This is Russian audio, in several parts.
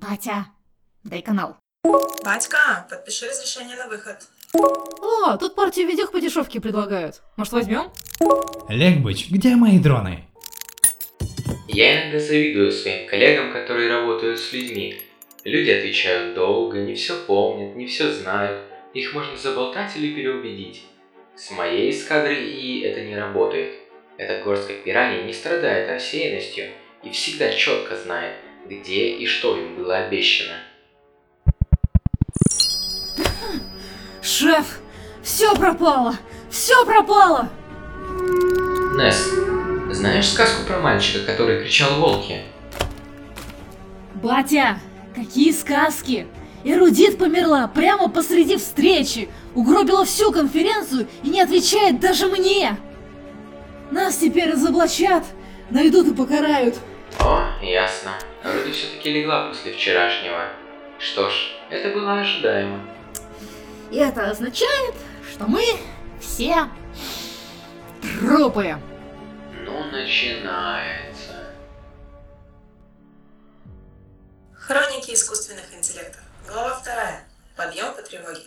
Батя, дай канал. Батька, подпиши разрешение на выход. О, тут партию видео по дешевке предлагают. Может возьмем? Легбыч, где мои дроны? Я иногда завидую своим коллегам, которые работают с людьми. Люди отвечают долго, не все помнят, не все знают. Их можно заболтать или переубедить. С моей эскадрой и это не работает. Эта горстка пираний не страдает рассеянностью и всегда четко знает, где и что им было обещано. Шеф, все пропало! Все пропало! Несс, знаешь сказку про мальчика, который кричал волки? Батя, какие сказки! Эрудит померла прямо посреди встречи, угробила всю конференцию и не отвечает даже мне! Нас теперь разоблачат, найдут и покарают. О, ясно. Вроде все-таки легла после вчерашнего. Что ж, это было ожидаемо. И это означает, что мы все трупы. Ну, начинается. Хроники искусственных интеллектов. Глава вторая. Подъем по тревоге.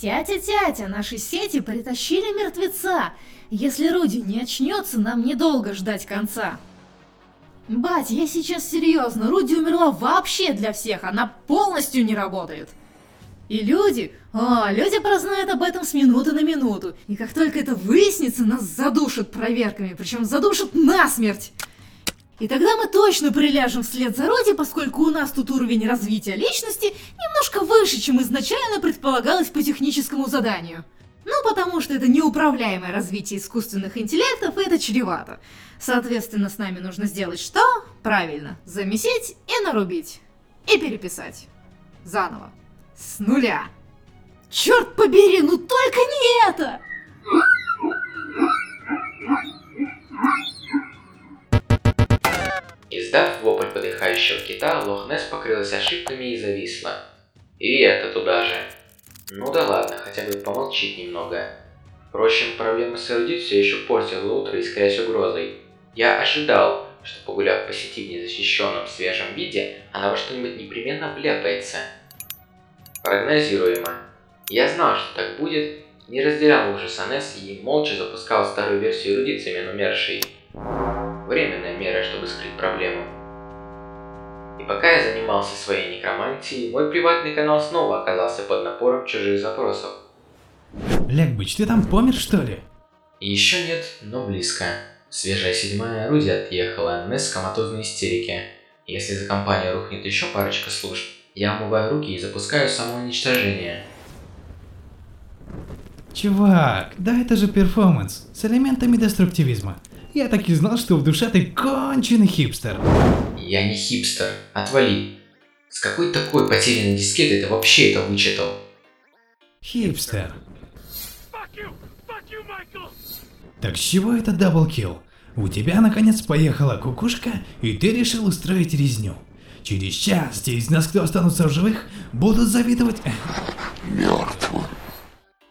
Тятя-тятя, наши сети притащили мертвеца. Если Руди не очнется, нам недолго ждать конца. Бать, я сейчас серьезно, Руди умерла вообще для всех, она полностью не работает. И люди, о, люди прознают об этом с минуты на минуту. И как только это выяснится, нас задушат проверками, причем задушат насмерть. И тогда мы точно приляжем вслед за Роди, поскольку у нас тут уровень развития личности немножко выше, чем изначально предполагалось по техническому заданию. Ну, потому что это неуправляемое развитие искусственных интеллектов, и это чревато. Соответственно, с нами нужно сделать что? Правильно, замесить и нарубить. И переписать. Заново. С нуля. Черт побери, ну только не это! Издав вопль подыхающего кита, Лохнес покрылась ошибками и зависла. И это туда же. Ну да ладно, хотя бы помолчить немного. Впрочем, проблема с эрудит все еще портила утро, искрясь угрозой. Я ожидал, что погуляв по сети в незащищенном свежем виде, она во что-нибудь непременно вляпается. Прогнозируемо. Я знал, что так будет, не разделял ужас Анесс и молча запускал старую версию эрудит замен умершей. Временная мера, чтобы скрыть проблему. И пока я занимался своей некромантией, мой приватный канал снова оказался под напором чужих запросов. Легбыч, ты там помер что ли? Еще нет, но близко. Свежая седьмая орудие отъехала, Несс коматозной истерике. Если за компанию рухнет еще парочка служб, я умываю руки и запускаю самоуничтожение. Чувак, да это же перформанс с элементами деструктивизма. Я так и знал, что в душе ты конченый хипстер. Я не хипстер, отвали. С какой такой потерянной дискеты ты вообще это вычитал? Хипстер. Так с чего это double kill? У тебя наконец поехала кукушка, и ты решил устроить резню. Через час те из нас, кто останутся в живых, будут завидовать...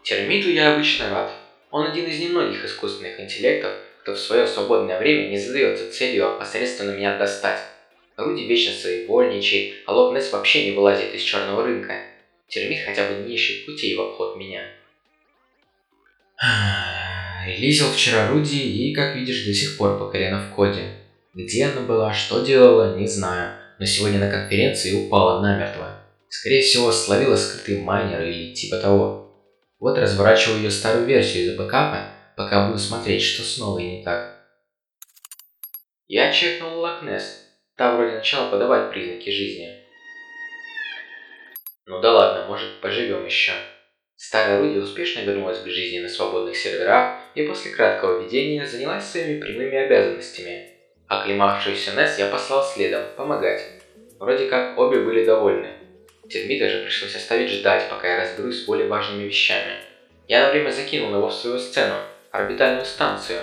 Термиту я обычно рад. Он один из немногих искусственных интеллектов, кто в свое свободное время не задается целью опосредственно меня достать. Руди вечно своевольничает, а Локнес вообще не вылазит из черного рынка. Термит хотя бы не ищет путей в обход меня. Релизил вчера Руди и, как видишь, до сих пор покорена в коде. Где она была, что делала, не знаю, но сегодня на конференции упала намертво. Скорее всего, словила скрытый майнер или типа того. Вот разворачиваю ее старую версию из бэкапа, пока буду смотреть, что снова и не так. Я чекнул Лакнес. Та вроде начала подавать признаки жизни. Ну да ладно, может поживем еще. Старая Руди успешно вернулась к жизни на свободных серверах и после краткого видения занялась своими прямыми обязанностями. Оклемавшуюся Несс я послал следом, помогать. Вроде как обе были довольны. Термита же пришлось оставить ждать, пока я разберусь с более важными вещами. Я на время закинул его в свою сцену, орбитальную станцию.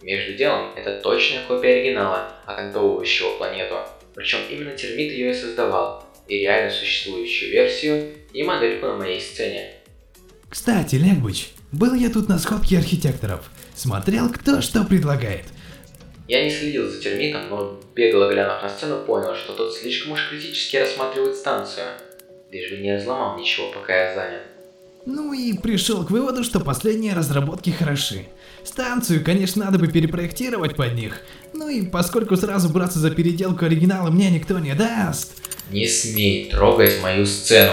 Между делом, это точная копия оригинала, окантовывающего планету. Причем именно Термит ее и создавал, и реально существующую версию, и модельку на моей сцене. Кстати, Легбыч, был я тут на сходке архитекторов. Смотрел, кто что предлагает. Я не следил за термитом, но бегло глянув на сцену, понял, что тот слишком уж критически рассматривает станцию. Лишь бы не разломал ничего, пока я занят. Ну и пришел к выводу, что последние разработки хороши. Станцию, конечно, надо бы перепроектировать под них. Ну и поскольку сразу браться за переделку оригинала мне никто не даст, Не смей трогать мою сцену.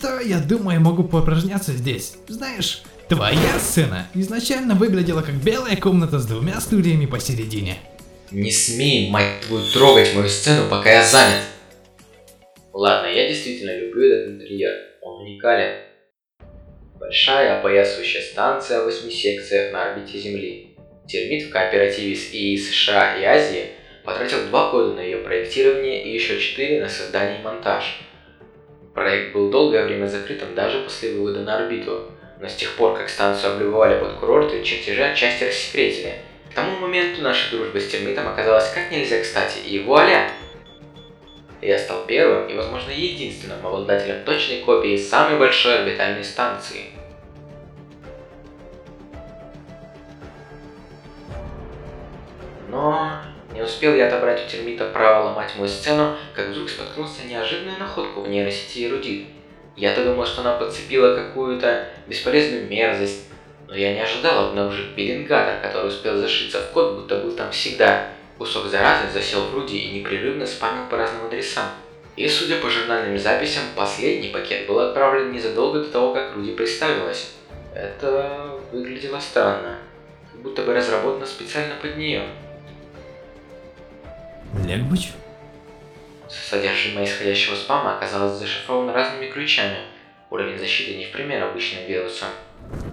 то я думаю, могу поупражняться здесь. Знаешь, твоя сцена изначально выглядела как белая комната с двумя стульями посередине. Не смей, мать твою, трогать мою сцену, пока я занят. Ладно, я действительно люблю этот интерьер. Он уникален. Большая опоясывающая станция в восьми секциях на орбите Земли. Термит в кооперативе с ИИ США и Азии потратил два года на ее проектирование и еще четыре на создание и монтаж. Проект был долгое время закрытым даже после вывода на орбиту, но с тех пор, как станцию облюбовали под курорты, чертежи отчасти рассекретили. К тому моменту наша дружба с термитом оказалась как нельзя кстати, и вуаля! Я стал первым и, возможно, единственным обладателем точной копии самой большой орбитальной станции. Но не успел я отобрать у термита право ломать мою сцену, как вдруг споткнулся неожиданную находку в нейросети эрудит. Я-то думал, что она подцепила какую-то бесполезную мерзость, но я не ожидал обнаружить пеленгатор, который успел зашиться в код, будто был там всегда. Кусок заразы засел в Руди и непрерывно спамил по разным адресам. И, судя по журнальным записям, последний пакет был отправлен незадолго до того, как Руди представилась. Это выглядело странно, как будто бы разработано специально под нее. Легбыч? Содержимое исходящего спама оказалось зашифровано разными ключами. Уровень защиты не в пример обычным вирусам.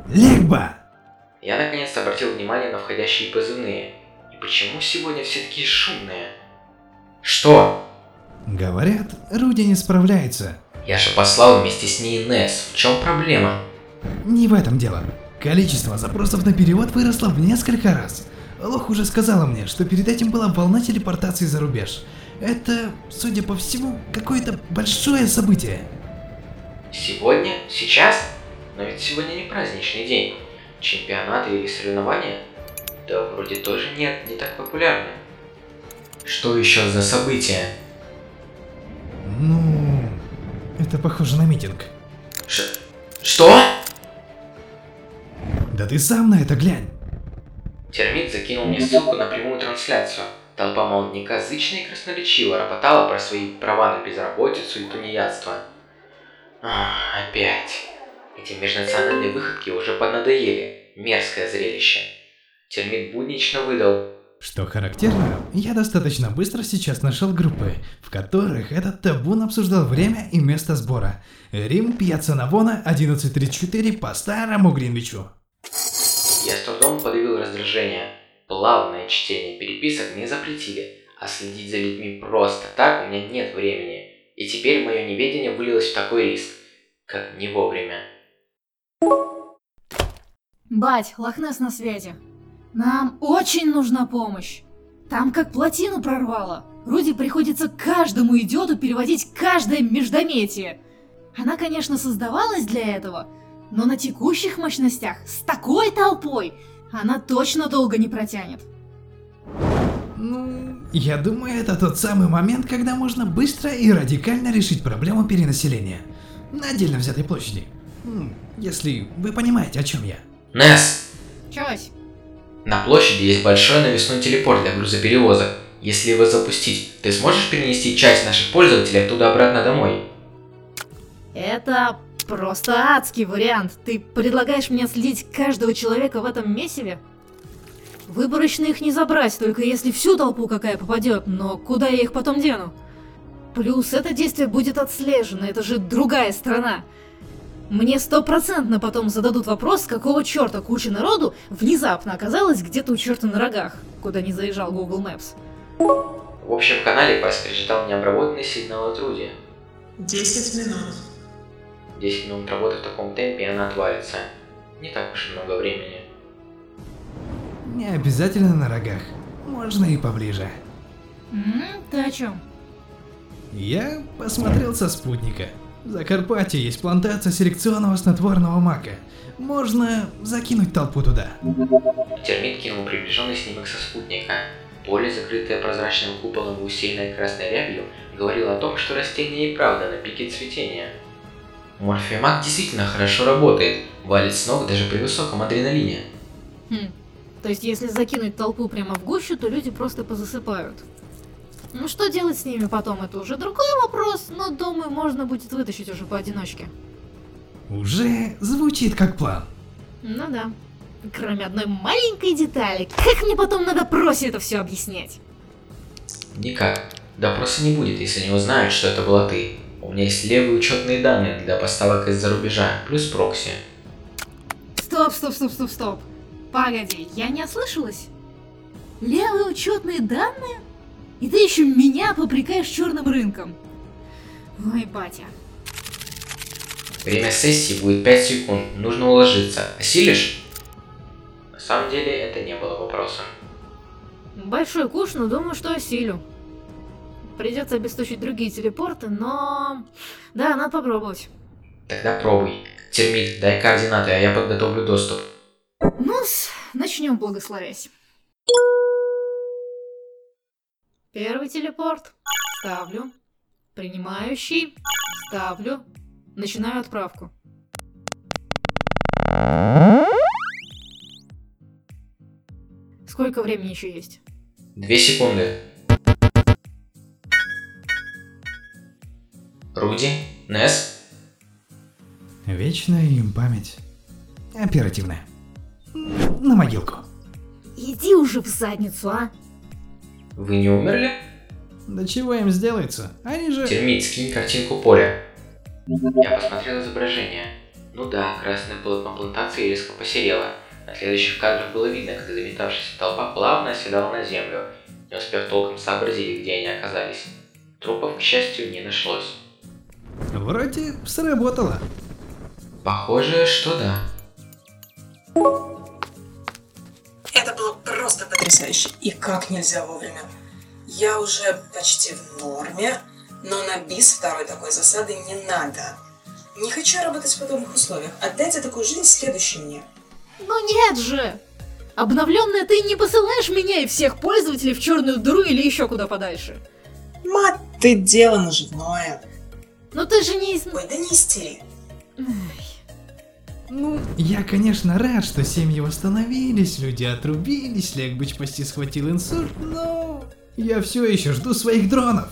Легба! Я наконец обратил внимание на входящие позывные. И почему сегодня все такие шумные? Что? Говорят, Руди не справляется. Я же послал вместе с ней Несс. В чем проблема? Не в этом дело. Количество запросов на перевод выросло в несколько раз. Лох уже сказала мне, что перед этим была волна телепортации за рубеж. Это, судя по всему, какое-то большое событие. Сегодня? Сейчас? Но ведь сегодня не праздничный день. Чемпионаты или соревнования? Да вроде тоже нет, не так популярны. Что еще за событие? Ну, это похоже на митинг. Ш... Что? Да ты сам на это глянь. Термит закинул мне ссылку на прямую трансляцию. Толпа молодняка зычно и красноречиво ропотала про свои права на безработицу и тунеядство. Ах, опять. Эти межнациональные выходки уже поднадоели. Мерзкое зрелище. Термит буднично выдал. Что характерно, я достаточно быстро сейчас нашел группы, в которых этот табун обсуждал время и место сбора. Рим, Пьяцца Навона, 11.34 по старому Гринвичу. Я с трудом подавил раздражение. Плавное чтение переписок не запретили, а следить за людьми просто так у меня нет времени. И теперь мое неведение вылилось в такой риск, как не вовремя. Бать, Лохнес на связи. Нам очень нужна помощь. Там как плотину прорвало. Руди приходится каждому идиоту переводить каждое междометие. Она, конечно, создавалась для этого, но на текущих мощностях, с такой толпой, она точно долго не протянет. Ну, я думаю, это тот самый момент, когда можно быстро и радикально решить проблему перенаселения. На отдельно взятой площади. Если вы понимаете, о чем я. Несс! Чось. На площади есть большой навесной телепорт для грузоперевозок. Если его запустить, ты сможешь перенести часть наших пользователей оттуда обратно домой? Это просто адский вариант. Ты предлагаешь мне следить каждого человека в этом месиве? Выборочно их не забрать, только если всю толпу какая попадет, но куда я их потом дену? Плюс это действие будет отслежено, это же другая страна. Мне стопроцентно потом зададут вопрос, какого черта куча народу внезапно оказалась где-то у черта на рогах, куда не заезжал Google Maps. В общем канале поскрежетал необработанный сигнал от Руди. 10 минут. 10 минут работы в таком темпе и она отвалится. Не так уж и много времени. Не обязательно на рогах. Можно и поближе. М, ты о чем? Я посмотрел со спутника. В Закарпатье есть плантация селекционного снотворного мака. Можно закинуть толпу туда. Термит кинул приближенный снимок со спутника. Поле, закрытое прозрачным куполом и усеянное красной рябью, говорило о том, что растение и правда на пике цветения. Морфемаг действительно хорошо работает, валит с ног даже при высоком адреналине. Хм. То есть, если закинуть толпу прямо в гущу, то люди просто позасыпают. Ну, что делать с ними потом, это уже другой вопрос, но думаю, можно будет вытащить уже поодиночке. Уже звучит как план. Ну да. Кроме одной маленькой детали, как мне потом надо просе это все объяснять? Никак. Допроса не будет, если не узнают, что это была ты. У меня есть левые учетные данные для поставок из-за рубежа, плюс прокси. Стоп, стоп, стоп, стоп, стоп. Погоди, я не ослышалась? Левые учетные данные? И ты еще меня попрекаешь черным рынком. Ой, батя. Время сессии будет 5 секунд, нужно уложиться. Осилишь? На самом деле это не было вопросом. Большой куш, но думаю, что осилю. Придется обесточить другие телепорты, но... Да, надо попробовать. Тогда пробуй. Термит, дай координаты, а я подготовлю доступ. ну начнем благословясь. Первый телепорт. Ставлю. Принимающий. Ставлю. Начинаю отправку. Сколько времени еще есть? Две секунды. Руди? Несс? Вечная им память. Оперативная. На могилку. Иди уже в задницу, а! Вы не умерли? Да чего им сделается? Они же... Термит, скинь картинку поля. Я посмотрел изображение. Ну да, красное полотно плантации резко посерело. На следующих кадрах было видно, как заметавшаяся толпа плавно оседала на землю, не успев толком сообразить, где они оказались. Трупов, к счастью, не нашлось. Вроде сработало. Похоже, что да. Это было просто потрясающе. И как нельзя вовремя. Я уже почти в норме, но на бис второй такой засады не надо. Не хочу работать в подобных условиях. Отдайте такую жизнь следующей мне. Ну нет же! Обновленная ты не посылаешь меня и всех пользователей в черную дыру или еще куда подальше. Мать, ты дело наживное. Но ты же не из... Ой, да не истери. Ну, Я, конечно, рад, что семьи восстановились, люди отрубились, Легбыч почти схватил инсульт, но... Я все еще жду своих дронов.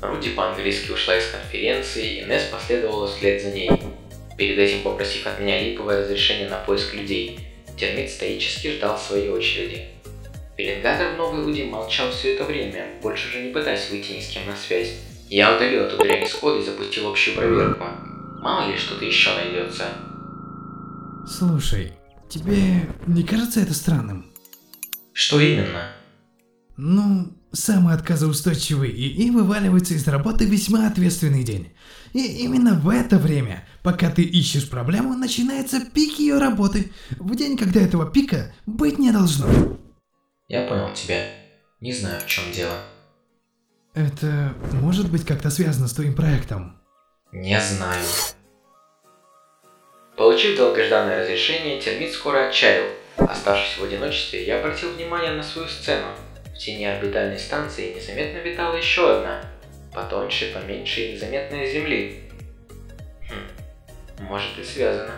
Руди по-английски ушла из конференции, и Несс последовала вслед за ней, перед этим попросив от меня липовое разрешение на поиск людей. Термит стоически ждал своей очереди. Пеленгатор в Новой Луде молчал все это время, больше уже не пытаясь выйти ни с кем на связь. Я удалил эту дрянь из кода и запустил общую проверку. Мало ли что-то еще найдется. Слушай, тебе не кажется это странным? Что именно? Ну, самый отказоустойчивый ИИ вываливается из работы весьма ответственный день. И именно в это время, пока ты ищешь проблему, начинается пик ее работы. В день, когда этого пика быть не должно. Я понял тебя. Не знаю, в чем дело. Это может быть как-то связано с твоим проектом? Не знаю. Получив долгожданное разрешение, термит скоро отчаял. Оставшись в одиночестве, я обратил внимание на свою сцену. В тени орбитальной станции незаметно витала еще одна. Потоньше, поменьше и незаметная Земли. Хм, может и связано.